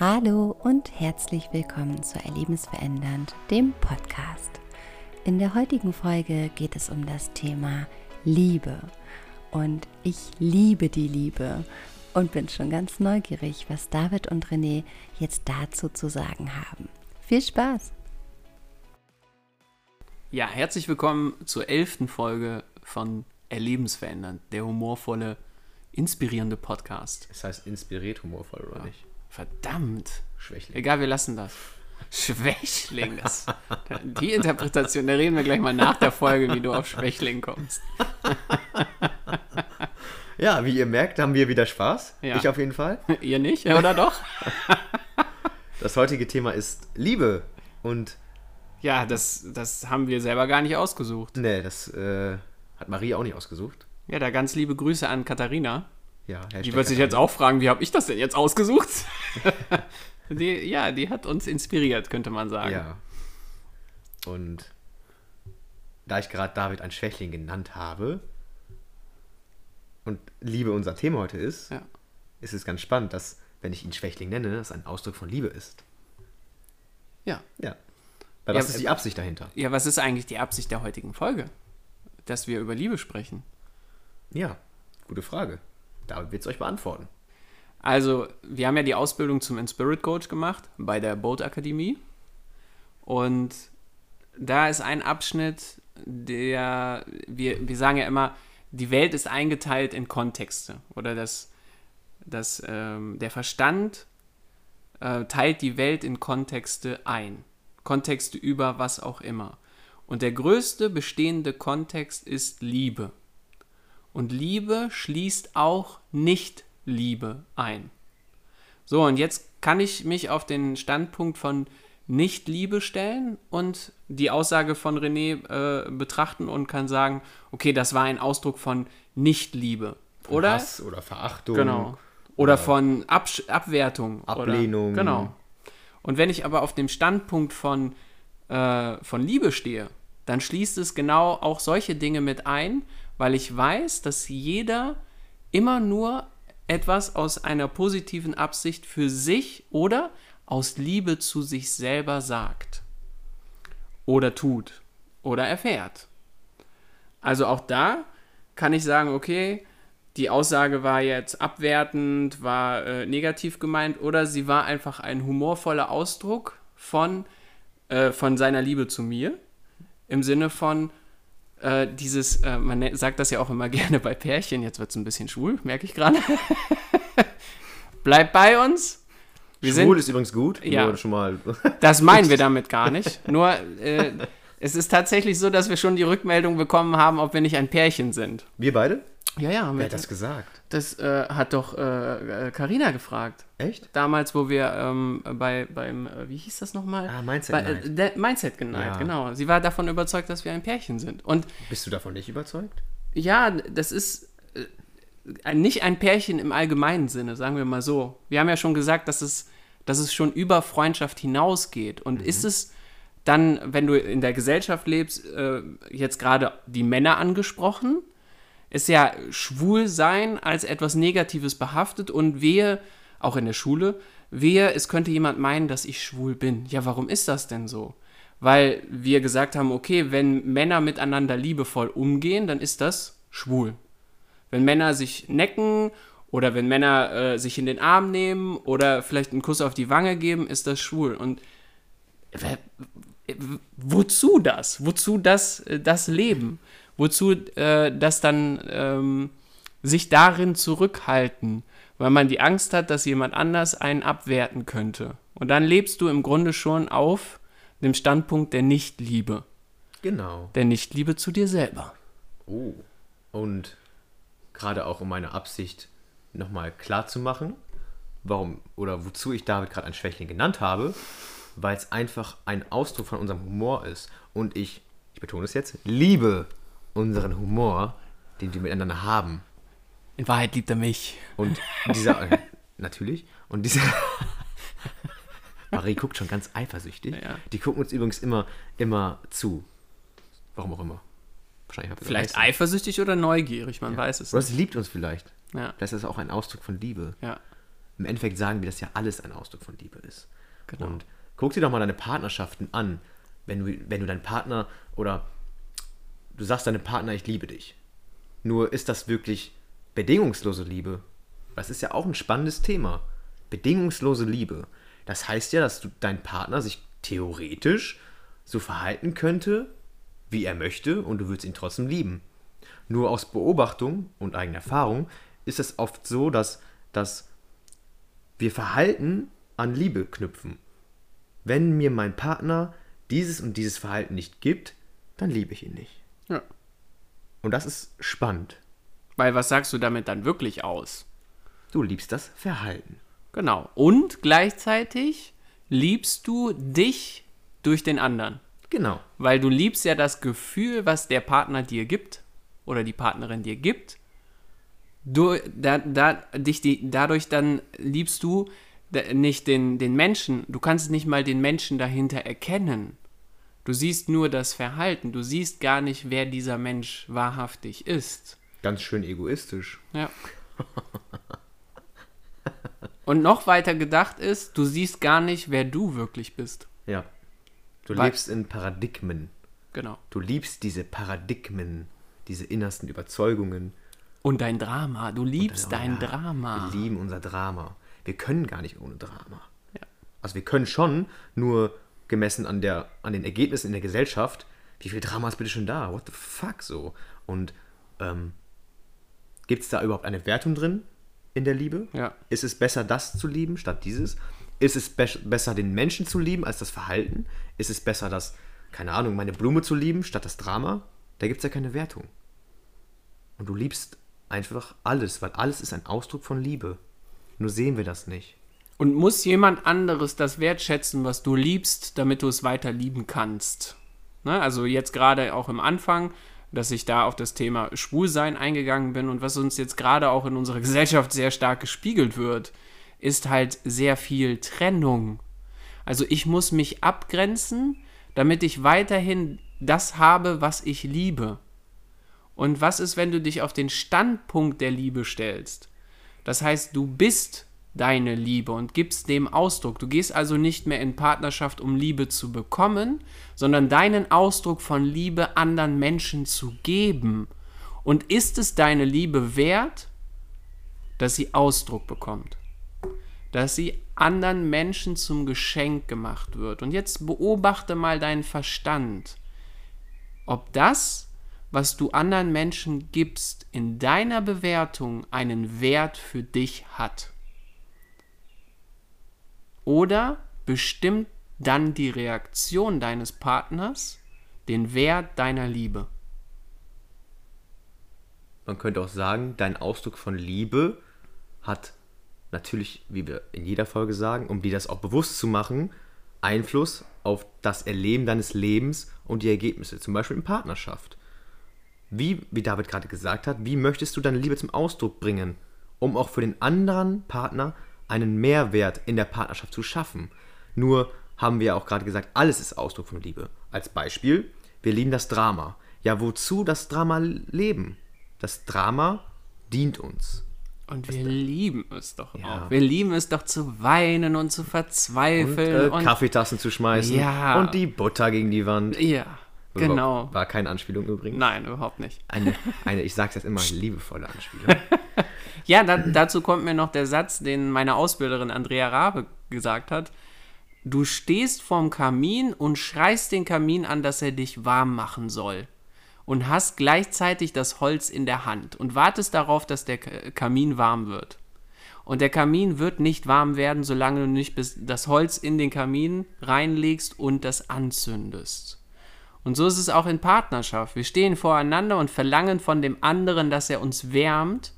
Hallo und herzlich willkommen zu Erlebensverändernd, dem Podcast. In der heutigen Folge geht es um das Thema Liebe. Und ich liebe die Liebe und bin schon ganz neugierig, was David und René jetzt dazu zu sagen haben. Viel Spaß! Ja, herzlich willkommen zur elften Folge von Erlebensverändernd, der humorvolle, inspirierende Podcast. Es heißt inspiriert humorvoll, oder nicht? Verdammt. Schwächling. Egal, wir lassen das. Schwächling, das, die Interpretation, da reden wir gleich mal nach der Folge, wie du auf Schwächling kommst. Ja, wie ihr merkt, haben wir wieder Spaß. Ja. Ich auf jeden Fall. Ihr nicht, oder doch? Das heutige Thema ist Liebe. Und Ja, das, das haben wir selber gar nicht ausgesucht. ne, das äh, hat Marie auch nicht ausgesucht. Ja, da ganz liebe Grüße an Katharina. Ja, Die wird sich jetzt auch fragen, wie habe ich das denn jetzt ausgesucht? die, ja, die hat uns inspiriert, könnte man sagen. Ja. Und da ich gerade David ein Schwächling genannt habe und Liebe unser Thema heute ist, Ja. ist es ganz spannend, dass, wenn ich ihn Schwächling nenne, das ein Ausdruck von Liebe ist. ja. Ja. Weil Ja, was ist die Absicht dahinter? Ja, was ist eigentlich die Absicht der heutigen Folge? Dass wir über Liebe sprechen. Ja, gute Frage. David wird es euch beantworten. Also, wir haben ja die Ausbildung zum Inspirit Coach gemacht bei der Boat Akademie. Und da ist ein Abschnitt, der, wir, wir sagen ja immer, die Welt ist eingeteilt in Kontexte. Oder das, das, ähm, der Verstand äh, teilt die Welt in Kontexte ein. Kontexte über was auch immer. Und der größte bestehende Kontext ist Liebe. Und Liebe schließt auch Nicht-Liebe ein. So, und jetzt kann ich mich auf den Standpunkt von Nicht-Liebe stellen und die Aussage von René äh, betrachten und kann sagen, okay, das war ein Ausdruck von Nicht-Liebe. Oder? Hass oder Verachtung. Genau. Oder von Absch Abwertung. Ablehnung. Oder, genau. Und wenn ich aber auf dem Standpunkt von, äh, von Liebe stehe, dann schließt es genau auch solche Dinge mit ein, weil ich weiß, dass jeder immer nur etwas aus einer positiven Absicht für sich oder aus Liebe zu sich selber sagt. Oder tut. Oder erfährt. Also auch da kann ich sagen, okay, die Aussage war jetzt abwertend, war äh, negativ gemeint oder sie war einfach ein humorvoller Ausdruck von, äh, von seiner Liebe zu mir. Im Sinne von äh, dieses, äh, man ne- sagt das ja auch immer gerne bei Pärchen, jetzt wird es ein bisschen schwul, merke ich gerade. Bleibt bei uns. Wir Schwul sind, ist übrigens gut. Ja. Schon mal. das meinen wir damit gar nicht. Nur, äh, es ist tatsächlich so, dass wir schon die Rückmeldung bekommen haben, ob wir nicht ein Pärchen sind. Wir beide? Ja, ja, haben Wer wir hat das gesagt? Das äh, hat doch Karina äh, Carina gefragt. Echt? Damals, wo wir ähm, bei, beim, äh, wie hieß das nochmal? Ah, Mindset bei, Night. Äh, der Mindset Night, Ja. genau. Sie war davon überzeugt, dass wir ein Pärchen sind. Und Bist du davon nicht überzeugt? ja, das ist äh, nicht ein Pärchen im allgemeinen Sinne, sagen wir mal so. Wir haben ja schon gesagt, dass es, dass es schon über Freundschaft hinausgeht. Und ist es dann, wenn du in der Gesellschaft lebst, äh, jetzt gerade die Männer angesprochen, ist ja schwul sein als etwas Negatives behaftet und wehe, auch in der Schule, wehe, es könnte jemand meinen, dass ich schwul bin. Ja, warum ist das denn so? Weil wir gesagt haben, okay, wenn Männer miteinander liebevoll umgehen, dann ist das schwul. Wenn Männer sich necken oder wenn Männer äh, sich in den Arm nehmen oder vielleicht einen Kuss auf die Wange geben, ist das schwul. Und w- wozu das? Wozu das, äh, das Leben? Wozu äh, das dann ähm, sich darin zurückhalten? Weil man die Angst hat, dass jemand anders einen abwerten könnte. Und dann lebst du im Grunde schon auf dem Standpunkt der Nichtliebe. Genau. Der Nichtliebe zu dir selber. Oh. Und gerade auch um meine Absicht nochmal klar zu machen, warum oder wozu ich David gerade ein Schwächling genannt habe, weil es einfach ein Ausdruck von unserem Humor ist. Und ich, ich betone es jetzt, liebe unseren Humor, den wir miteinander haben. In Wahrheit liebt er mich. Und dieser, äh, natürlich, und dieser, Marie guckt schon ganz eifersüchtig. Ja. Die gucken uns übrigens immer, immer zu. Warum auch immer. Wahrscheinlich Vielleicht Leistung. eifersüchtig oder neugierig, man weiß es Oder sie liebt uns vielleicht. Ja, Das ist auch ein Ausdruck von Liebe. ja. im Endeffekt sagen wir, dass ja alles ein Ausdruck von Liebe ist. Genau. Und guck dir doch mal deine Partnerschaften an. Wenn du, wenn du deinen Partner oder du sagst deinem Partner, ich liebe dich. Nur ist das wirklich bedingungslose Liebe? Das ist ja auch ein spannendes Thema. Bedingungslose Liebe. Das heißt ja, dass du, dein Partner sich theoretisch so verhalten könnte, wie er möchte, und du würdest ihn trotzdem lieben. Nur aus Beobachtung und eigener Erfahrung ist es oft so, dass, dass wir Verhalten an Liebe knüpfen. Wenn mir mein Partner dieses und dieses Verhalten nicht gibt, dann liebe ich ihn nicht. Ja. Und das ist spannend. Weil was sagst du damit dann wirklich aus? Du liebst das Verhalten. Genau. Und gleichzeitig liebst du dich durch den anderen. Genau. Weil du liebst ja das Gefühl, was der Partner dir gibt oder die Partnerin dir gibt. Du, da, da, dich die, dadurch dann liebst du nicht den, den Menschen, du kannst nicht mal den Menschen dahinter erkennen. Du siehst nur das Verhalten, du siehst gar nicht, wer dieser Mensch wahrhaftig ist. Ganz schön egoistisch. Ja. Und noch weiter gedacht ist, du siehst gar nicht, wer du wirklich bist. Ja. Du Weil- lebst in Paradigmen. Genau. Du liebst diese Paradigmen, diese innersten Überzeugungen. Und dein Drama, du liebst dein ja, Drama. Wir lieben unser Drama. Wir können gar nicht ohne Drama. Ja. Also wir können schon, nur gemessen an, der, an den Ergebnissen in der Gesellschaft, wie viel Drama ist bitte schon da? What the fuck so? Und ähm, gibt es da überhaupt eine Wertung drin in der Liebe? Ja. Ist es besser, das zu lieben statt dieses? Ist es be besser, den Menschen zu lieben als das Verhalten? Ist es besser, das, keine Ahnung, meine Blume zu lieben statt das Drama? Da gibt es ja keine Wertung. Und du liebst einfach alles, weil alles ist ein Ausdruck von Liebe. Nur sehen wir das nicht. Und muss jemand anderes das wertschätzen, was du liebst, damit du es weiter lieben kannst? Ne? Also jetzt gerade auch im Anfang, dass ich da auf das Thema Schwulsein eingegangen bin und was uns jetzt gerade auch in unserer Gesellschaft sehr stark gespiegelt wird, ist halt sehr viel Trennung. Also ich muss mich abgrenzen, damit ich weiterhin das habe, was ich liebe. Und was ist, wenn du dich auf den Standpunkt der Liebe stellst? Das heißt, du bist deine Liebe und gibst dem Ausdruck. Du gehst also nicht mehr in Partnerschaft, um Liebe zu bekommen, sondern deinen Ausdruck von Liebe anderen Menschen zu geben. Und ist es deine Liebe wert, dass sie Ausdruck bekommt? Dass sie anderen Menschen zum Geschenk gemacht wird. Und jetzt beobachte mal deinen Verstand. Ob das, was du anderen Menschen gibst, in deiner Bewertung einen Wert für dich hat. Oder bestimmt dann die Reaktion deines Partners den Wert deiner Liebe. Man könnte auch sagen, dein Ausdruck von Liebe hat natürlich, wie wir in jeder Folge sagen, um dir das auch bewusst zu machen, Einfluss auf das Erleben deines Lebens und die Ergebnisse, zum Beispiel in Partnerschaft. Wie, wie David gerade gesagt hat, wie möchtest du deine Liebe zum Ausdruck bringen, um auch für den anderen Partner einen Mehrwert in der Partnerschaft zu schaffen? Nur haben wir ja auch gerade gesagt, alles ist Ausdruck von Liebe. Als Beispiel, wir lieben das Drama. Ja, wozu das Drama leben? Das Drama dient uns. Und wir lieben es doch Ja. auch. Wir lieben es doch zu weinen und zu Und, verzweifeln. äh, Kaffeetassen zu schmeißen Ja. und die Butter gegen die Wand. ja, genau. War keine Anspielung übrigens. Nein, überhaupt nicht. Eine, eine, ich sag's jetzt immer, liebevolle Anspielung. Ja, da, dazu kommt mir noch der Satz, den meine Ausbilderin Andrea Rabe gesagt hat. Du stehst vorm Kamin und schreist den Kamin an, dass er dich warm machen soll. Und hast gleichzeitig das Holz in der Hand und wartest darauf, dass der Kamin warm wird. Und der Kamin wird nicht warm werden, solange du nicht das Holz in den Kamin reinlegst und das anzündest. Und so ist es auch in Partnerschaft. Wir stehen voreinander und verlangen von dem anderen, dass er uns wärmt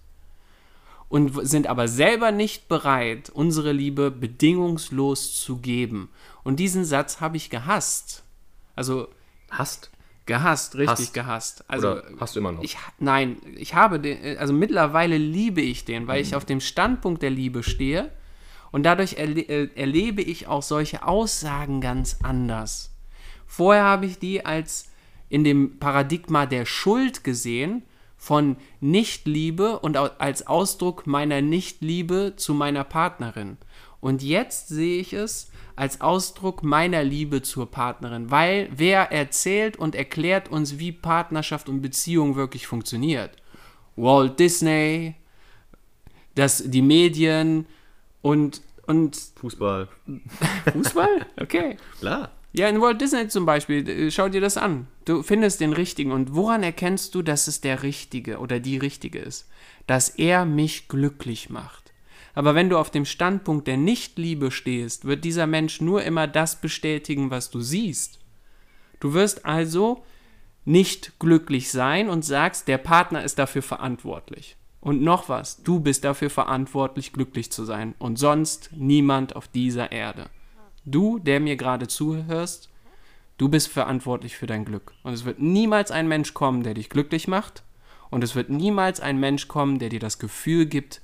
und sind aber selber nicht bereit, unsere Liebe bedingungslos zu geben. Und diesen Satz habe ich gehasst. Also Hast? gehasst, richtig Hasst. gehasst. Also Oder hast du immer noch? ich nein, ich habe den also mittlerweile liebe ich den, weil ich auf dem Standpunkt der Liebe stehe und dadurch erle äh, erlebe ich auch solche Aussagen ganz anders. Vorher habe ich die als in dem Paradigma der Schuld gesehen, von Nichtliebe und als Ausdruck meiner Nichtliebe zu meiner Partnerin. Und jetzt sehe ich es als Ausdruck meiner Liebe zur Partnerin, weil wer erzählt und erklärt uns, wie Partnerschaft und Beziehung wirklich funktioniert? Walt Disney, das, die Medien und, und Fußball. Fußball? Okay. Klar. Ja, in Walt Disney zum Beispiel, äh, schau dir das an. Du findest den richtigen. Und woran erkennst du, dass es der richtige oder die richtige ist? Dass er mich glücklich macht. Aber wenn du auf dem Standpunkt der Nichtliebe stehst, wird dieser Mensch nur immer das bestätigen, was du siehst. Du wirst also nicht glücklich sein und sagst, der Partner ist dafür verantwortlich. Und noch was, du bist dafür verantwortlich, glücklich zu sein und sonst niemand auf dieser Erde. Du, der mir gerade zuhörst, du bist verantwortlich für dein Glück. Und es wird niemals ein Mensch kommen, der dich glücklich macht. Und es wird niemals ein Mensch kommen, der dir das Gefühl gibt,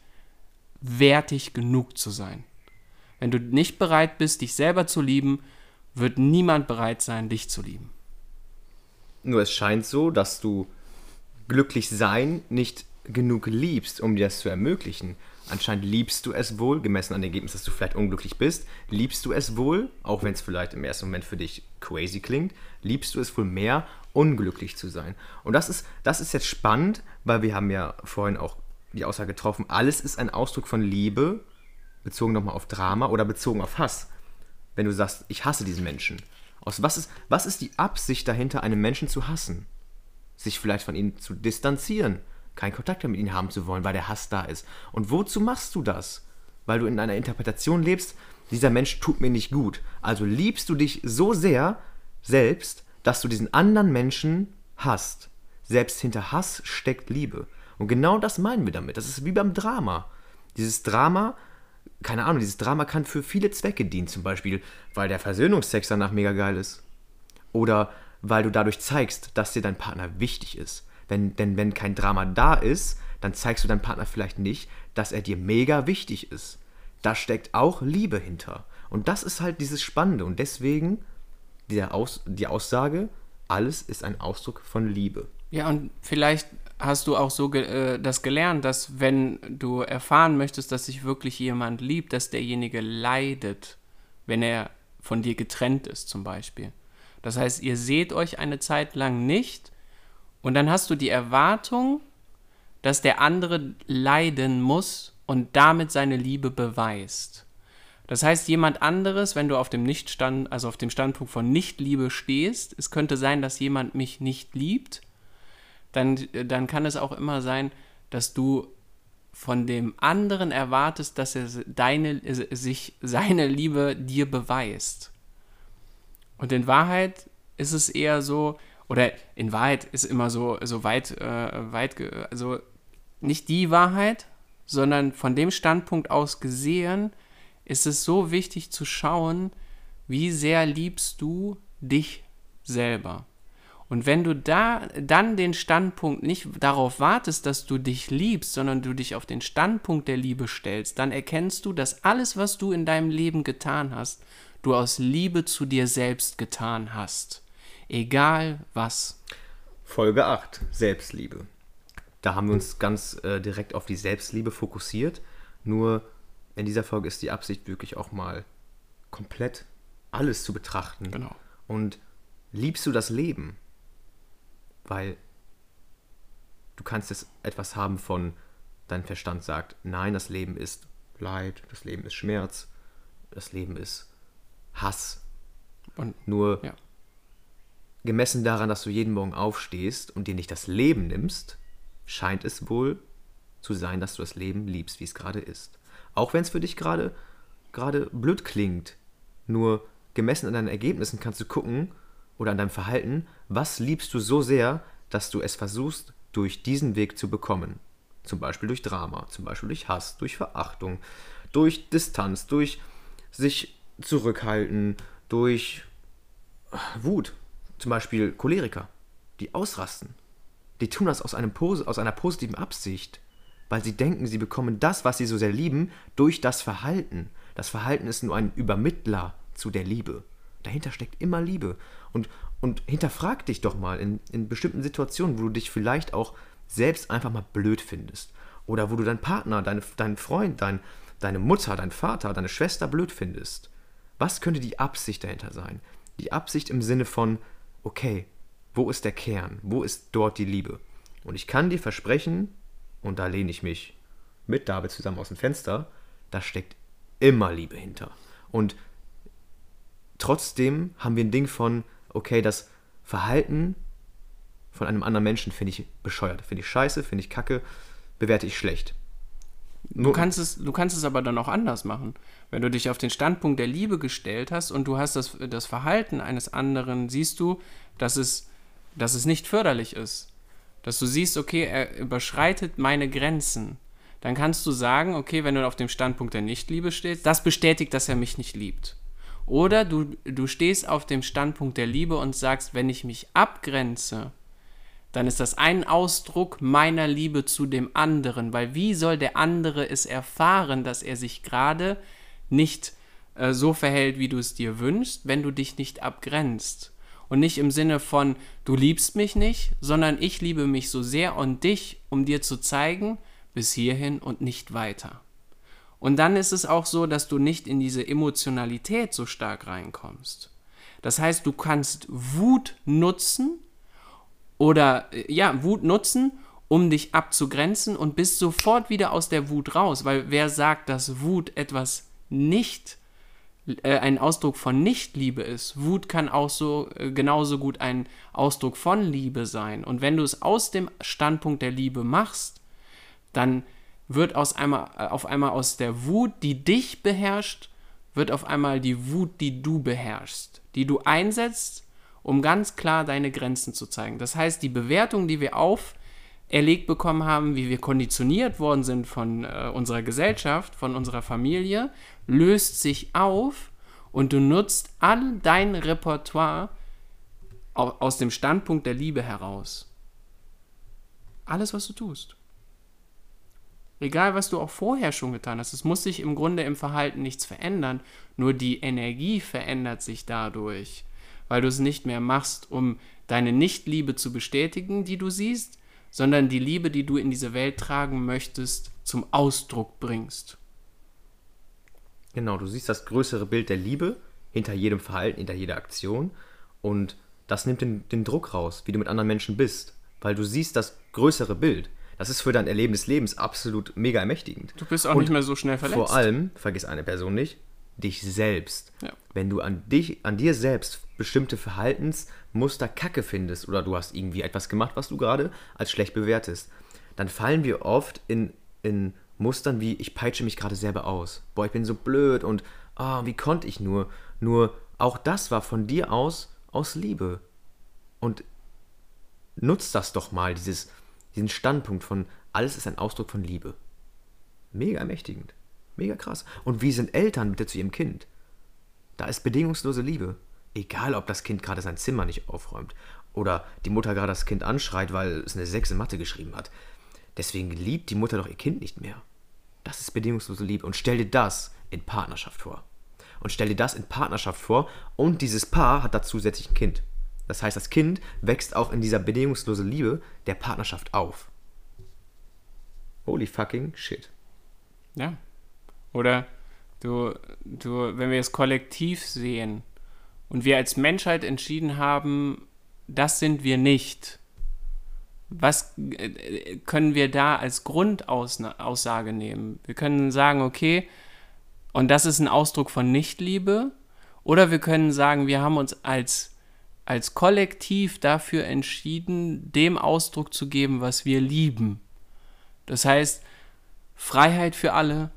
wertig genug zu sein. Wenn du nicht bereit bist, dich selber zu lieben, wird niemand bereit sein, dich zu lieben. Nur es scheint so, dass du glücklich sein nicht genug liebst, um dir das zu ermöglichen. Anscheinend liebst du es wohl, gemessen an dem Ergebnis, dass du vielleicht unglücklich bist, liebst du es wohl, auch wenn es vielleicht im ersten Moment für dich crazy klingt, liebst du es wohl mehr, unglücklich zu sein. Und das ist, das ist jetzt spannend, weil wir haben ja vorhin auch die Aussage getroffen, alles ist ein Ausdruck von Liebe, bezogen nochmal auf Drama oder bezogen auf Hass. Wenn du sagst, ich hasse diesen Menschen. Aus was ist, was ist die Absicht dahinter, einen Menschen zu hassen? Sich vielleicht von ihm zu distanzieren, keinen Kontakt mehr mit ihm haben zu wollen, weil der Hass da ist. Und wozu machst du das? Weil du in einer Interpretation lebst, dieser Mensch tut mir nicht gut. Also liebst du dich so sehr selbst, dass du diesen anderen Menschen hasst. Selbst hinter Hass steckt Liebe. Und genau das meinen wir damit. Das ist wie beim Drama. Dieses Drama, keine Ahnung, dieses Drama kann für viele Zwecke dienen. Zum Beispiel, weil der Versöhnungstext danach mega geil ist. Oder weil du dadurch zeigst, dass dir dein Partner wichtig ist. Denn, denn wenn kein Drama da ist, dann zeigst du deinem Partner vielleicht nicht, dass er dir mega wichtig ist. Da steckt auch Liebe hinter. Und das ist halt dieses Spannende. Und deswegen Aus, die Aussage, alles ist ein Ausdruck von Liebe. Ja, und vielleicht hast du auch so ge äh, das gelernt, dass wenn du erfahren möchtest, dass sich wirklich jemand liebt, dass derjenige leidet, wenn er von dir getrennt ist zum Beispiel. Das heißt, ihr seht euch eine Zeit lang nicht und dann hast du die Erwartung, dass der andere leiden muss und damit seine Liebe beweist. Das heißt, jemand anderes, wenn du auf dem Nichtstand, also auf dem Standpunkt von Nichtliebe stehst, es könnte sein, dass jemand mich nicht liebt, dann, dann kann es auch immer sein, dass du von dem anderen erwartest, dass er deine, sich seine Liebe dir beweist. Und in Wahrheit ist es eher so, oder in Wahrheit ist immer so, so weit, äh, weit, also nicht die Wahrheit, sondern von dem Standpunkt aus gesehen, ist es so wichtig zu schauen, wie sehr liebst du dich selber. Und wenn du da dann den Standpunkt nicht darauf wartest, dass du dich liebst, sondern du dich auf den Standpunkt der Liebe stellst, dann erkennst du, dass alles, was du in deinem Leben getan hast, du aus Liebe zu dir selbst getan hast. Egal was. Folge 8, Selbstliebe. Da haben wir uns ganz äh, direkt auf die Selbstliebe fokussiert. Nur in dieser Folge ist die Absicht wirklich auch mal komplett alles zu betrachten. Genau. Und liebst du das Leben? weil du kannst jetzt etwas haben von, dein Verstand sagt, nein, das Leben ist Leid, das Leben ist Schmerz, das Leben ist Hass. Und nur ja. Gemessen daran, dass du jeden Morgen aufstehst und dir nicht das Leben nimmst, scheint es wohl zu sein, dass du das Leben liebst, wie es gerade ist. Auch wenn es für dich gerade gerade blöd klingt. Nur gemessen an deinen Ergebnissen kannst du gucken, oder an deinem Verhalten, was liebst du so sehr, dass du es versuchst, durch diesen Weg zu bekommen. Zum Beispiel durch Drama, zum Beispiel durch Hass, durch Verachtung, durch Distanz, durch sich zurückhalten, durch Wut. Zum Beispiel Choleriker, die ausrasten. Die tun das aus, einem, aus einer positiven Absicht, weil sie denken, sie bekommen das, was sie so sehr lieben, durch das Verhalten. Das Verhalten ist nur ein Übermittler zu der Liebe. Dahinter steckt immer Liebe. Und, und hinterfrag dich doch mal in, in bestimmten Situationen, wo du dich vielleicht auch selbst einfach mal blöd findest. Oder wo du deinen Partner, deine, deinen Freund, dein, deine Mutter, deinen Vater, deine Schwester blöd findest. Was könnte die Absicht dahinter sein? Die Absicht im Sinne von, okay, wo ist der Kern? Wo ist dort die Liebe? Und ich kann dir versprechen, und da lehne ich mich mit David zusammen aus dem Fenster, da steckt immer Liebe hinter. Und trotzdem haben wir ein Ding von, okay, das Verhalten von einem anderen Menschen finde ich bescheuert, finde ich scheiße, finde ich kacke, bewerte ich schlecht. Du kannst, es, du kannst es aber dann auch anders machen. Wenn du dich auf den Standpunkt der Liebe gestellt hast und du hast das, das Verhalten eines anderen, siehst du, dass es, dass es nicht förderlich ist. Dass du siehst, okay, er überschreitet meine Grenzen. Dann kannst du sagen, okay, wenn du auf dem Standpunkt der Nichtliebe stehst, das bestätigt, dass er mich nicht liebt. Oder du, du stehst auf dem Standpunkt der Liebe und sagst, wenn ich mich abgrenze, dann ist das ein Ausdruck meiner Liebe zu dem anderen, weil wie soll der andere es erfahren, dass er sich gerade nicht äh, so verhält, wie du es dir wünschst, wenn du dich nicht abgrenzt? Und nicht im Sinne von, du liebst mich nicht, sondern ich liebe mich so sehr und dich, um dir zu zeigen, bis hierhin und nicht weiter. Und dann ist es auch so, dass du nicht in diese Emotionalität so stark reinkommst. Das heißt, du kannst Wut nutzen oder ja, Wut nutzen, um dich abzugrenzen und bist sofort wieder aus der Wut raus, weil wer sagt, dass Wut etwas nicht äh, ein Ausdruck von Nichtliebe ist. Wut kann auch so äh, genauso gut ein Ausdruck von Liebe sein. Und wenn du es aus dem Standpunkt der Liebe machst, dann wird aus einmal, äh, auf einmal aus der Wut, die dich beherrscht, wird auf einmal die Wut, die du beherrschst, die du einsetzt, um ganz klar deine Grenzen zu zeigen. Das heißt, die Bewertung, die wir auferlegt bekommen haben, wie wir konditioniert worden sind von äh, unserer Gesellschaft, von unserer Familie, löst sich auf und du nutzt all dein Repertoire aus dem Standpunkt der Liebe heraus. Alles, was du tust. Egal, was du auch vorher schon getan hast, es muss sich im Grunde im Verhalten nichts verändern, nur die Energie verändert sich dadurch, weil du es nicht mehr machst, um deine Nichtliebe zu bestätigen, die du siehst, sondern die Liebe, die du in diese Welt tragen möchtest, zum Ausdruck bringst. Genau, du siehst das größere Bild der Liebe hinter jedem Verhalten, hinter jeder Aktion und das nimmt den, den Druck raus, wie du mit anderen Menschen bist, weil du siehst das größere Bild. Das ist für dein Erleben des Lebens absolut mega ermächtigend. Du bist auch und nicht mehr so schnell verletzt. Vor allem, vergiss eine Person nicht, dich selbst. Ja. Wenn du an dich, an dir selbst bestimmte Verhaltensmuster kacke findest oder du hast irgendwie etwas gemacht, was du gerade als schlecht bewertest, dann fallen wir oft in, in Mustern wie ich peitsche mich gerade selber aus. Boah, ich bin so blöd und oh, wie konnte ich nur? Nur auch das war von dir aus aus Liebe. Und nutzt das doch mal, dieses diesen Standpunkt von alles ist ein Ausdruck von Liebe. Mega ermächtigend. Mega krass. Und wie sind Eltern bitte zu ihrem Kind? Da ist bedingungslose Liebe. Egal, ob das Kind gerade sein Zimmer nicht aufräumt oder die Mutter gerade das Kind anschreit, weil es eine 6 in Mathe geschrieben hat. Deswegen liebt die Mutter doch ihr Kind nicht mehr. Das ist bedingungslose Liebe. Und stell dir das in Partnerschaft vor. Und stell dir das in Partnerschaft vor und dieses Paar hat da zusätzlich ein Kind. Das heißt, das Kind wächst auch in dieser bedingungslosen Liebe der Partnerschaft auf. Holy fucking shit. Ja. Oder du, du, wenn wir es kollektiv sehen und wir als Menschheit entschieden haben, das sind wir nicht, was äh, können wir da als Grundaussage nehmen? Wir können sagen, okay, und das ist ein Ausdruck von Nichtliebe, oder wir können sagen, wir haben uns als als Kollektiv dafür entschieden, dem Ausdruck zu geben, was wir lieben. Das heißt, Freiheit für alle,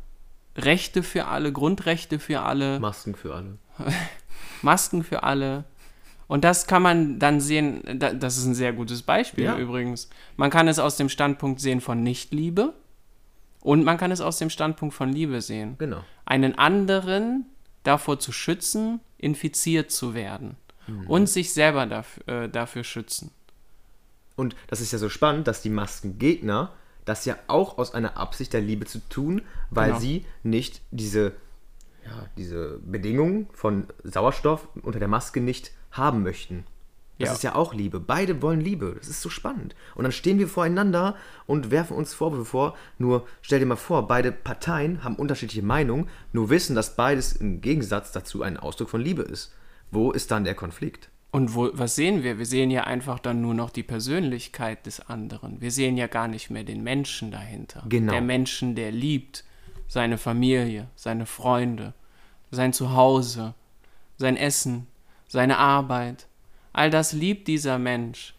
Rechte für alle, Grundrechte für alle. Masken für alle. Masken für alle. Und das kann man dann sehen, das ist ein sehr gutes Beispiel ja. übrigens. Man kann es aus dem Standpunkt sehen von Nichtliebe und man kann es aus dem Standpunkt von Liebe sehen. Genau. Einen anderen davor zu schützen, infiziert zu werden mhm. und sich selber dafür, äh, dafür schützen. Und das ist ja so spannend, dass die Maskengegner das ja auch aus einer Absicht der Liebe zu tun, weil genau. sie nicht diese, ja, diese Bedingungen von Sauerstoff unter der Maske nicht haben möchten. Das Ja. ist ja auch Liebe. Beide wollen Liebe. Das ist so spannend. Und dann stehen wir voreinander und werfen uns Vorwürfe vor. Nur stell dir mal vor, beide Parteien haben unterschiedliche Meinungen, nur wissen, dass beides im Gegensatz dazu ein Ausdruck von Liebe ist. Wo ist dann der Konflikt? Und wo, was sehen wir? Wir sehen ja einfach dann nur noch die Persönlichkeit des anderen. Wir sehen ja gar nicht mehr den Menschen dahinter. Genau. Der Menschen, der liebt seine Familie, seine Freunde, sein Zuhause, sein Essen, seine Arbeit. All das liebt dieser Mensch.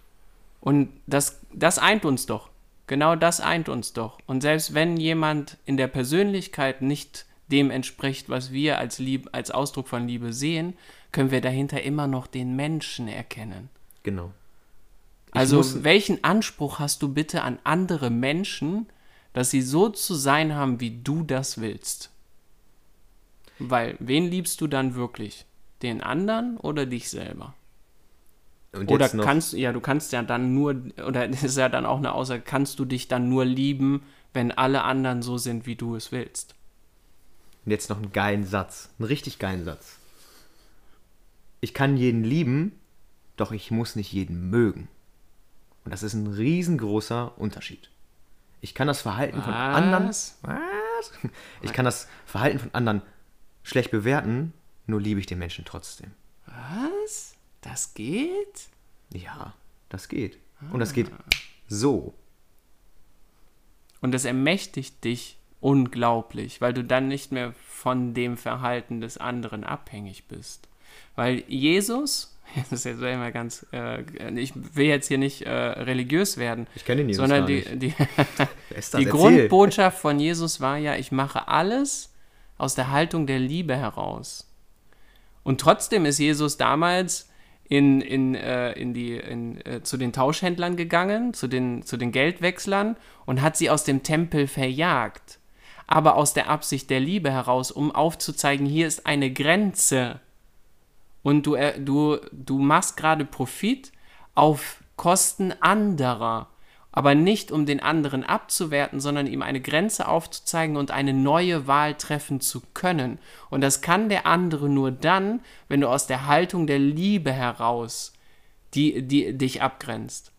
Und das, das eint uns doch. Genau das eint uns doch. Und selbst wenn jemand in der Persönlichkeit nicht dem entspricht, was wir als, Lieb, als Ausdruck von Liebe sehen, können wir dahinter immer noch den Menschen erkennen. Genau. Ich Also welchen Anspruch hast du bitte an andere Menschen, dass sie so zu sein haben, wie du das willst? Weil, wen liebst du dann wirklich? Den anderen oder dich selber? Oder kannst ja, du kannst ja dann nur, oder ist ja dann auch eine Aussage, kannst du dich dann nur lieben, wenn alle anderen so sind, wie du es willst? und jetzt noch einen geilen Satz. Einen richtig geilen Satz. Ich kann jeden lieben, doch ich muss nicht jeden mögen. Und das ist ein riesengroßer Unterschied. Ich kann das Verhalten von anderen. Was? Was? Ich kann das Verhalten von anderen schlecht bewerten, nur liebe ich den Menschen trotzdem. Was? Das geht? Ja, das geht. Und das geht so. Und das ermächtigt dich unglaublich, weil du dann nicht mehr von dem Verhalten des anderen abhängig bist. Weil Jesus, das ist jetzt immer ganz, äh, ich will jetzt hier nicht äh, religiös werden, Ich kenne Jesus sondern gar die, nicht. die, die. Grundbotschaft von Jesus war ja, ich mache alles aus der Haltung der Liebe heraus. Und trotzdem ist Jesus damals in, in, äh, in die, in, äh, zu den Tauschhändlern gegangen, zu den, zu den Geldwechslern und hat sie aus dem Tempel verjagt. Aber aus der Absicht der Liebe heraus, um aufzuzeigen, hier ist eine Grenze. Und du, äh, du, du machst gerade Profit auf Kosten anderer. Aber nicht um den anderen abzuwerten, sondern ihm eine Grenze aufzuzeigen und eine neue Wahl treffen zu können. Und das kann der andere nur dann, wenn du aus der Haltung der Liebe heraus die, die dich abgrenzt.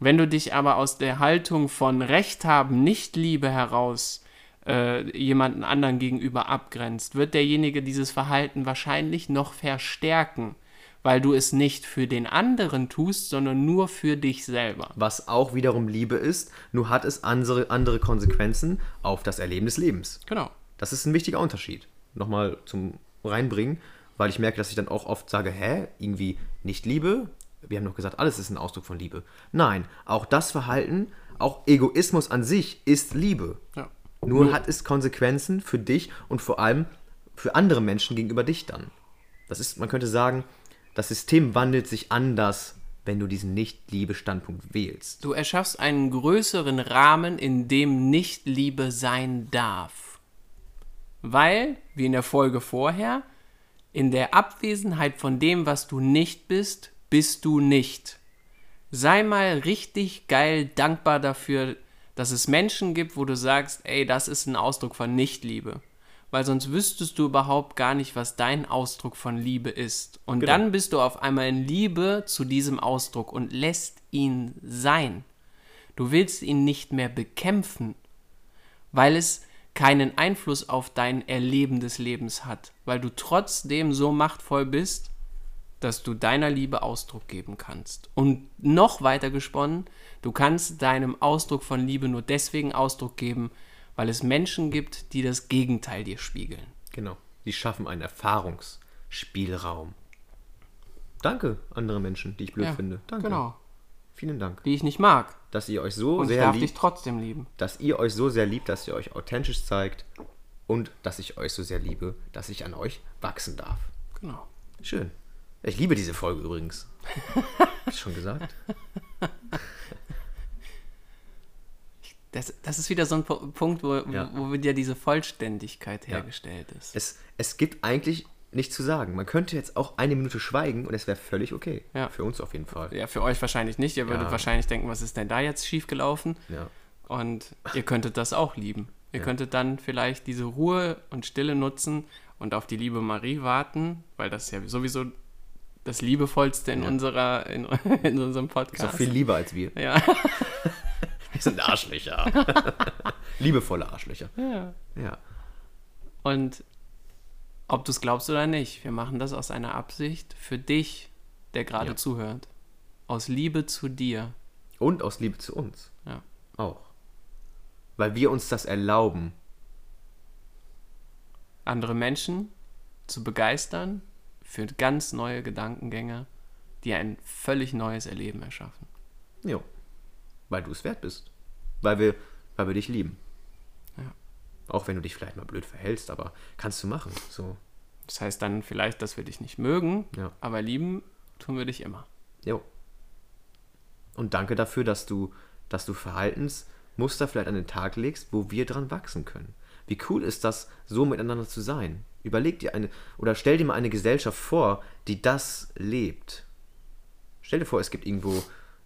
Wenn du dich aber aus der Haltung von Recht haben, nicht Liebe heraus äh, jemanden anderen gegenüber abgrenzt, wird derjenige dieses Verhalten wahrscheinlich noch verstärken, weil du es nicht für den anderen tust, sondern nur für dich selber. Was auch wiederum Liebe ist, nur hat es andere, andere Konsequenzen auf das Erleben des Lebens. Genau. Das ist ein wichtiger Unterschied. Nochmal zum Reinbringen, weil ich merke, dass ich dann auch oft sage, hä, irgendwie nicht Liebe? Wir haben doch gesagt, alles ist ein Ausdruck von Liebe. Nein, auch das Verhalten, auch Egoismus an sich ist Liebe. Ja. Nur hat es Konsequenzen für dich und vor allem für andere Menschen gegenüber dich dann. Das ist, man könnte sagen, das System wandelt sich anders, wenn du diesen Nicht-Liebe-Standpunkt wählst. Du erschaffst einen größeren Rahmen, in dem Nicht-Liebe sein darf. Weil, wie in der Folge vorher, in der Abwesenheit von dem, was du nicht bist, bist du nicht. Sei mal richtig geil dankbar dafür, dass es Menschen gibt, wo du sagst, ey, das ist ein Ausdruck von Nichtliebe. Weil sonst wüsstest du überhaupt gar nicht, was dein Ausdruck von Liebe ist. Und Genau. dann bist du auf einmal in Liebe zu diesem Ausdruck und lässt ihn sein. Du willst ihn nicht mehr bekämpfen, weil es keinen Einfluss auf dein Erleben des Lebens hat, weil du trotzdem so machtvoll bist, dass du deiner Liebe Ausdruck geben kannst. Und noch weiter gesponnen, du kannst deinem Ausdruck von Liebe nur deswegen Ausdruck geben, weil es Menschen gibt, die das Gegenteil dir spiegeln. Genau. Sie schaffen einen Erfahrungsspielraum. Danke, andere Menschen, die ich blöd Ja, finde. Danke. Genau. Vielen Dank. Die ich nicht mag. Dass ihr euch so Und ich sehr darf dich liebt, trotzdem lieben. dass ihr euch so sehr liebt, dass ihr euch authentisch zeigt und dass ich euch so sehr liebe, dass ich an euch wachsen darf. Genau. Schön. Ich liebe diese Folge übrigens. Ich schon gesagt? Das, das ist wieder so ein Pu- Punkt, wo, Ja. wo wieder diese Vollständigkeit hergestellt ist. Es, es gibt eigentlich nichts zu sagen. Man könnte jetzt auch eine Minute schweigen und es wäre völlig okay. Ja. Für uns auf jeden Fall. Ja, für euch wahrscheinlich nicht. Ihr würdet Ja. wahrscheinlich denken, was ist denn da jetzt schiefgelaufen? Ja. Und ihr könntet das auch lieben. Ihr Ja. könntet dann vielleicht diese Ruhe und Stille nutzen und auf die liebe Marie warten, weil das ja sowieso das Liebevollste in, Ja. unserer, in, in unserem Ist Podcast. auch viel lieber als wir. ja. Wir sind Arschlöcher. Liebevolle Arschlöcher. ja. Ja. Und ob du es glaubst oder nicht, wir machen das aus einer Absicht für dich, der gerade Ja. zuhört. Aus Liebe zu dir. Und aus Liebe zu uns. Ja. Auch. Weil wir uns das erlauben. Andere Menschen zu begeistern für ganz neue Gedankengänge, die ein völlig neues Erleben erschaffen. Jo. Weil du es wert bist. Weil wir, weil wir dich lieben. Ja. Auch wenn du dich vielleicht mal blöd verhältst, aber kannst du machen. So. Das heißt dann vielleicht, dass wir dich nicht mögen, Ja. aber lieben tun wir dich immer. Jo. Und danke dafür, dass du, dass du Verhaltensmuster vielleicht an den Tag legst, wo wir dran wachsen können. Wie cool ist das, so miteinander zu sein? Überleg dir eine, oder stell dir mal eine Gesellschaft vor, die das lebt. Stell dir vor, es gibt irgendwo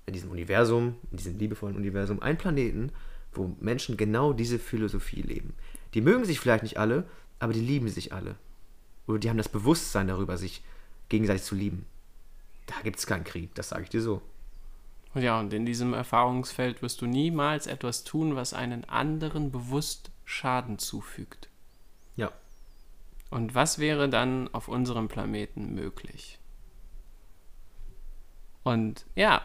in diesem Universum, in diesem liebevollen Universum, einen Planeten, wo Menschen genau diese Philosophie leben. Die mögen sich vielleicht nicht alle, aber die lieben sich alle. Oder die haben das Bewusstsein darüber, sich gegenseitig zu lieben. Da gibt es keinen Krieg, das sage ich dir so. Ja, und in diesem Erfahrungsfeld wirst du niemals etwas tun, was einen anderen bewusst Schaden zufügt. Ja. Und was wäre dann auf unserem Planeten möglich? Und ja,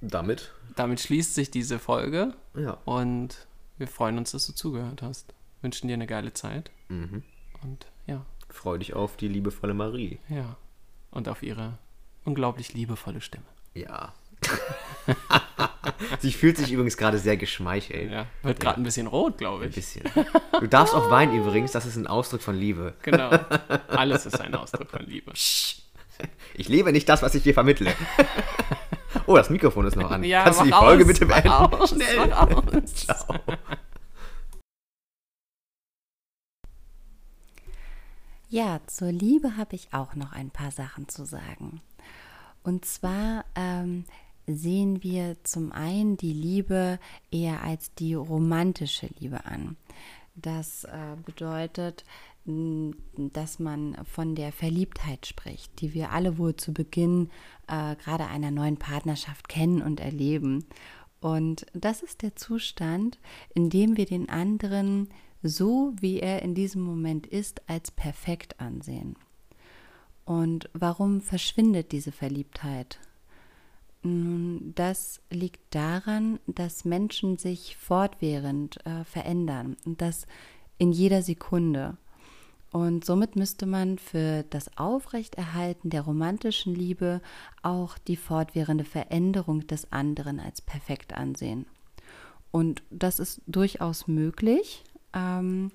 Damit, damit schließt sich diese Folge ja. und wir freuen uns, dass du zugehört hast. Wünschen dir eine geile Zeit Mhm. und ja, Freu dich auf die liebevolle Marie. ja. Und auf ihre unglaublich liebevolle Stimme. Ja. Sie fühlt sich übrigens gerade sehr geschmeichelt. Ja, wird gerade ein bisschen rot, glaube Ein ich. bisschen. Du darfst auch weinen übrigens, das ist ein Ausdruck von Liebe. Genau. Alles ist ein Ausdruck von Liebe. Ich lebe nicht das, was ich dir vermittle. Oh, das Mikrofon ist noch an. Ja, Kannst du die mach Folge aus, bitte beenden? aus, Schnell. mach aus. Ciao. Ja, zur Liebe habe ich auch noch ein paar Sachen zu sagen. Und zwar ähm, sehen wir zum einen die Liebe eher als die romantische Liebe an. Das äh, bedeutet, dass man von der Verliebtheit spricht, die wir alle wohl zu Beginn äh, gerade einer neuen Partnerschaft kennen und erleben. Und das ist der Zustand, in dem wir den anderen so, wie er in diesem Moment ist, als perfekt ansehen. Und warum verschwindet diese Verliebtheit? Nun, das liegt daran, dass Menschen sich fortwährend äh, verändern und das in jeder Sekunde. Und somit müsste man für das Aufrechterhalten der romantischen Liebe auch die fortwährende Veränderung des anderen als perfekt ansehen. Und das ist durchaus möglich. Ähm,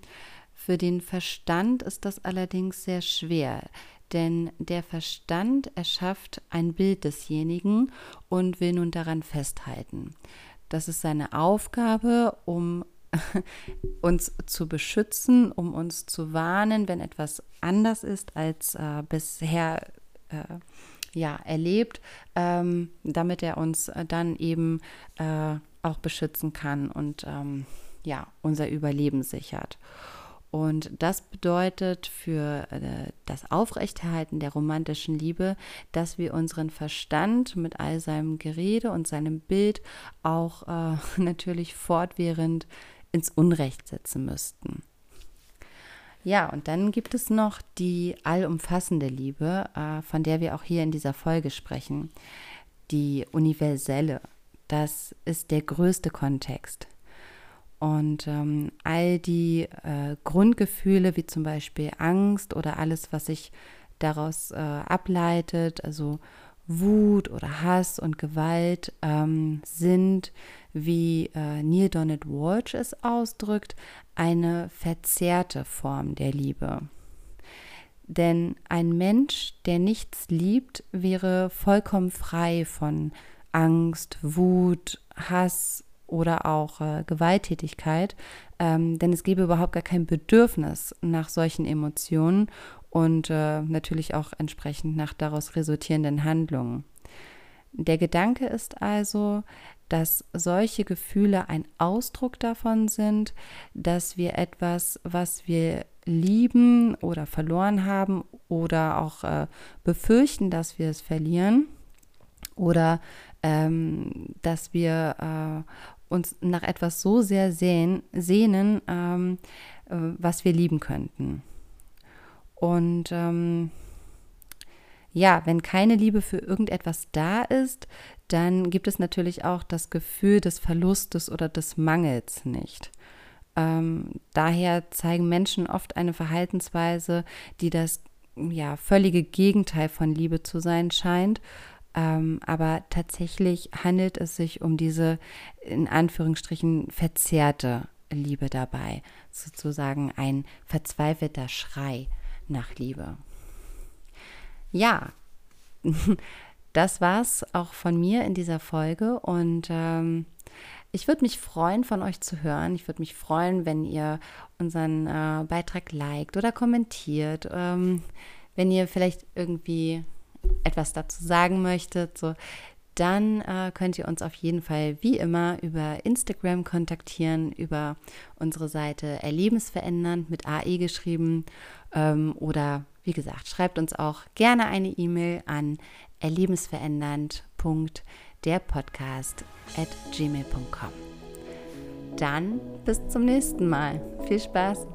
für den Verstand ist das allerdings sehr schwer, denn der Verstand erschafft ein Bild desjenigen und will nun daran festhalten. Das ist seine Aufgabe, um uns zu beschützen, um uns zu warnen, wenn etwas anders ist als äh, bisher äh, ja, erlebt, ähm, damit er uns dann eben äh, auch beschützen kann und ähm, ja, unser Überleben sichert. Und das bedeutet für äh, das Aufrechterhalten der romantischen Liebe, dass wir unseren Verstand mit all seinem Gerede und seinem Bild auch äh, natürlich fortwährend ins Unrecht setzen müssten. Ja, und dann gibt es noch die allumfassende Liebe, äh, von der wir auch hier in dieser Folge sprechen. Die universelle. Das ist der größte Kontext. Und ähm, all die äh, Grundgefühle, wie zum Beispiel Angst oder alles, was sich daraus äh, ableitet, also Wut oder Hass und Gewalt, ähm, sind, wie äh, Neil Donald Walsh es ausdrückt, eine verzerrte Form der Liebe. Denn ein Mensch, der nichts liebt, wäre vollkommen frei von Angst, Wut, Hass oder auch äh, Gewalttätigkeit, ähm, denn es gäbe überhaupt gar kein Bedürfnis nach solchen Emotionen und äh, natürlich auch entsprechend nach daraus resultierenden Handlungen. Der Gedanke ist also, dass solche Gefühle ein Ausdruck davon sind, dass wir etwas, was wir lieben oder verloren haben oder auch äh, befürchten, dass wir es verlieren oder ähm, dass wir äh, uns nach etwas so sehr sehen, sehnen, ähm, äh, was wir lieben könnten. Und ähm, ja, wenn keine Liebe für irgendetwas da ist, dann gibt es natürlich auch das Gefühl des Verlustes oder des Mangels nicht. Ähm, daher zeigen Menschen oft eine Verhaltensweise, die das ja, völlige Gegenteil von Liebe zu sein scheint. Ähm, aber tatsächlich handelt es sich um diese in Anführungsstrichen verzerrte Liebe dabei, sozusagen ein verzweifelter Schrei nach Liebe. Ja, das war's auch von mir in dieser Folge und ähm, ich würde mich freuen, von euch zu hören. Ich würde mich freuen, wenn ihr unseren äh, Beitrag liked oder kommentiert, ähm, wenn ihr vielleicht irgendwie etwas dazu sagen möchtet. So, dann äh, könnt ihr uns auf jeden Fall wie immer über Instagram kontaktieren, über unsere Seite Erlebensverändernd mit AE geschrieben oder wie gesagt, schreibt uns auch gerne eine E-Mail an erlebensverändernd.derpodcast at gmail.com. Dann bis zum nächsten Mal. Viel Spaß!